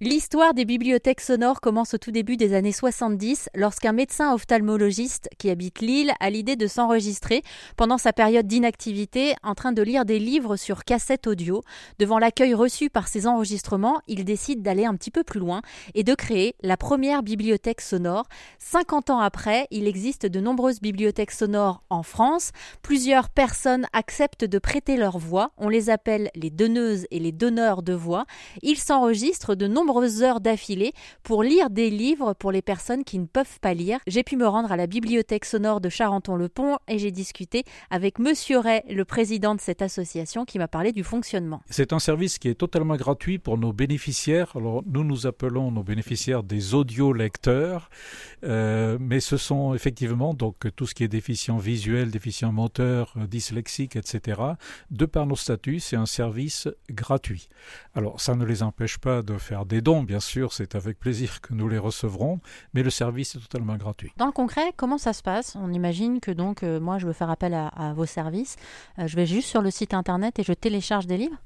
L'histoire des bibliothèques sonores commence au tout début des années 70 lorsqu'un médecin ophtalmologiste qui habite Lille a l'idée de s'enregistrer pendant sa période d'inactivité en train de lire des livres sur cassette audio. Devant l'accueil reçu par ces enregistrements, il décide d'aller un petit peu plus loin et de créer la première bibliothèque sonore. 50 ans après, il existe de nombreuses bibliothèques sonores en France. Plusieurs personnes acceptent de prêter leur voix. On les appelle les donneuses et les donneurs de voix. Ils s'enregistrent de nombreux nombreuses heures d'affilée pour lire des livres pour les personnes qui ne peuvent pas lire. J'ai pu me rendre à la bibliothèque sonore de Charenton-le-Pont et j'ai discuté avec Monsieur Ray, le président de cette association, qui m'a parlé du fonctionnement. C'est un service qui est totalement gratuit pour nos bénéficiaires. Alors nous nous appelons nos bénéficiaires des audio-lecteurs, euh, mais ce sont effectivement donc tout ce qui est déficient visuel, déficient moteur, dyslexique, etc. De par nos statuts, c'est un service gratuit. Alors ça ne les empêche pas de faire des dons, bien sûr, c'est avec plaisir que nous les recevrons, mais le service est totalement gratuit. Dans le concret, comment ça se passe? On imagine que donc euh, moi je veux faire appel à, vos services, euh, je vais juste sur le site internet et je télécharge des livres?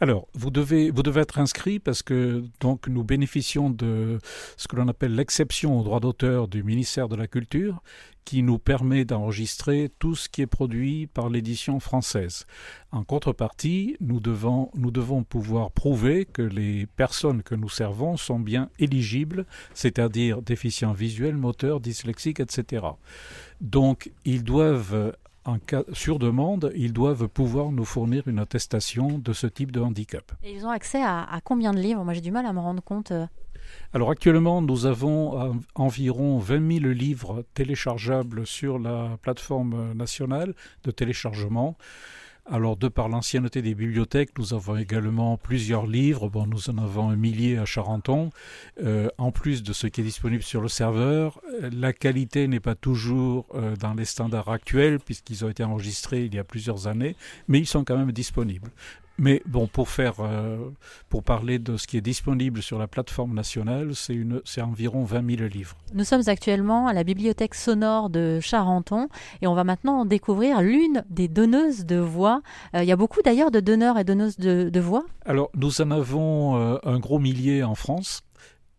Alors, vous devez, vous devez être inscrit parce que donc nous bénéficions de ce que l'on appelle l'exception au droit d'auteur du ministère de la Culture, qui nous permet d'enregistrer tout ce qui est produit par l'édition française. En contrepartie, nous devons, nous devons pouvoir prouver que les personnes que nous servons sont bien éligibles, c'est-à-dire déficients visuels, moteurs, dyslexiques, etc. Donc, ils doivent en cas, sur demande, ils doivent pouvoir nous fournir une attestation de ce type de handicap. Et ils ont accès à, à combien de livres? Moi j'ai du mal à me rendre compte. Euh. Alors actuellement, nous avons environ 20 000 livres téléchargeables sur la plateforme nationale de téléchargement. Alors, de par l'ancienneté des bibliothèques, nous avons également plusieurs livres. Bon, nous en avons un millier à Charenton. Euh, en plus de ce qui est disponible sur le serveur, la qualité n'est pas toujours euh, dans les standards actuels, puisqu'ils ont été enregistrés il y a plusieurs années, mais ils sont quand même disponibles. Mais bon, pour faire, euh, pour parler de ce qui est disponible sur la plateforme nationale, c'est une, c'est environ 20 000 livres. Nous sommes actuellement à la bibliothèque sonore de Charenton et on va maintenant découvrir l'une des donneuses de voix. Euh, il y a beaucoup d'ailleurs de donneurs et donneuses de, voix. Alors, nous en avons euh, un gros millier en France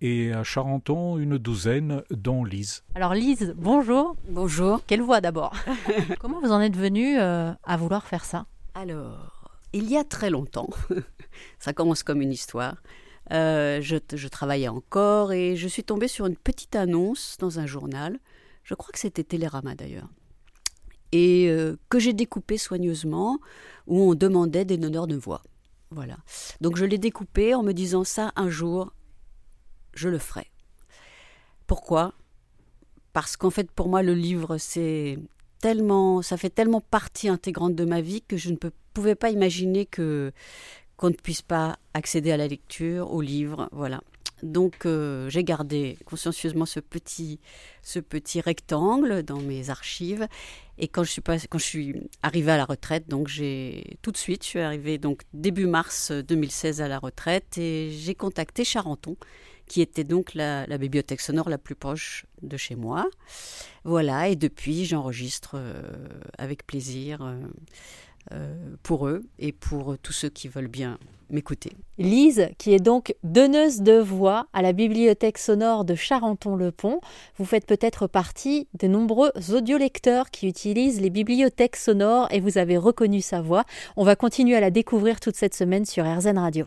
et à Charenton une douzaine, dont Lise. Alors Lise, bonjour. Bonjour. Quelle voix d'abord? Comment vous en êtes venue à vouloir faire ça? Alors, il y a très longtemps, ça commence comme une histoire, euh, je, travaillais encore et je suis tombée sur une petite annonce dans un journal, je crois que c'était Télérama d'ailleurs, et euh, que j'ai découpé soigneusement, où on demandait des donneurs de voix. Voilà. Donc je l'ai découpé en me disant ça un jour, je le ferai. Pourquoi? Parce qu'en fait, pour moi, le livre, c'est tellement, ça fait tellement partie intégrante de ma vie que je ne pouvais pas imaginer qu'on ne puisse pas accéder à la lecture, aux livres, voilà. Donc euh, j'ai gardé consciencieusement ce petit, rectangle dans mes archives. Et quand je suis je arrivée à la retraite, donc j'ai tout de suite, je suis arrivée donc début mars 2016 à la retraite et j'ai contacté Charenton, qui était donc la, bibliothèque sonore la plus proche de chez moi. Voilà, et depuis j'enregistre euh, avec plaisir. Euh, pour eux et pour tous ceux qui veulent bien m'écouter. Lise, qui est donc donneuse de voix à la bibliothèque sonore de Charenton-le-Pont, vous faites peut-être partie des nombreux audiolecteurs qui utilisent les bibliothèques sonores et vous avez reconnu sa voix. On va continuer à la découvrir toute cette semaine sur RZN Radio.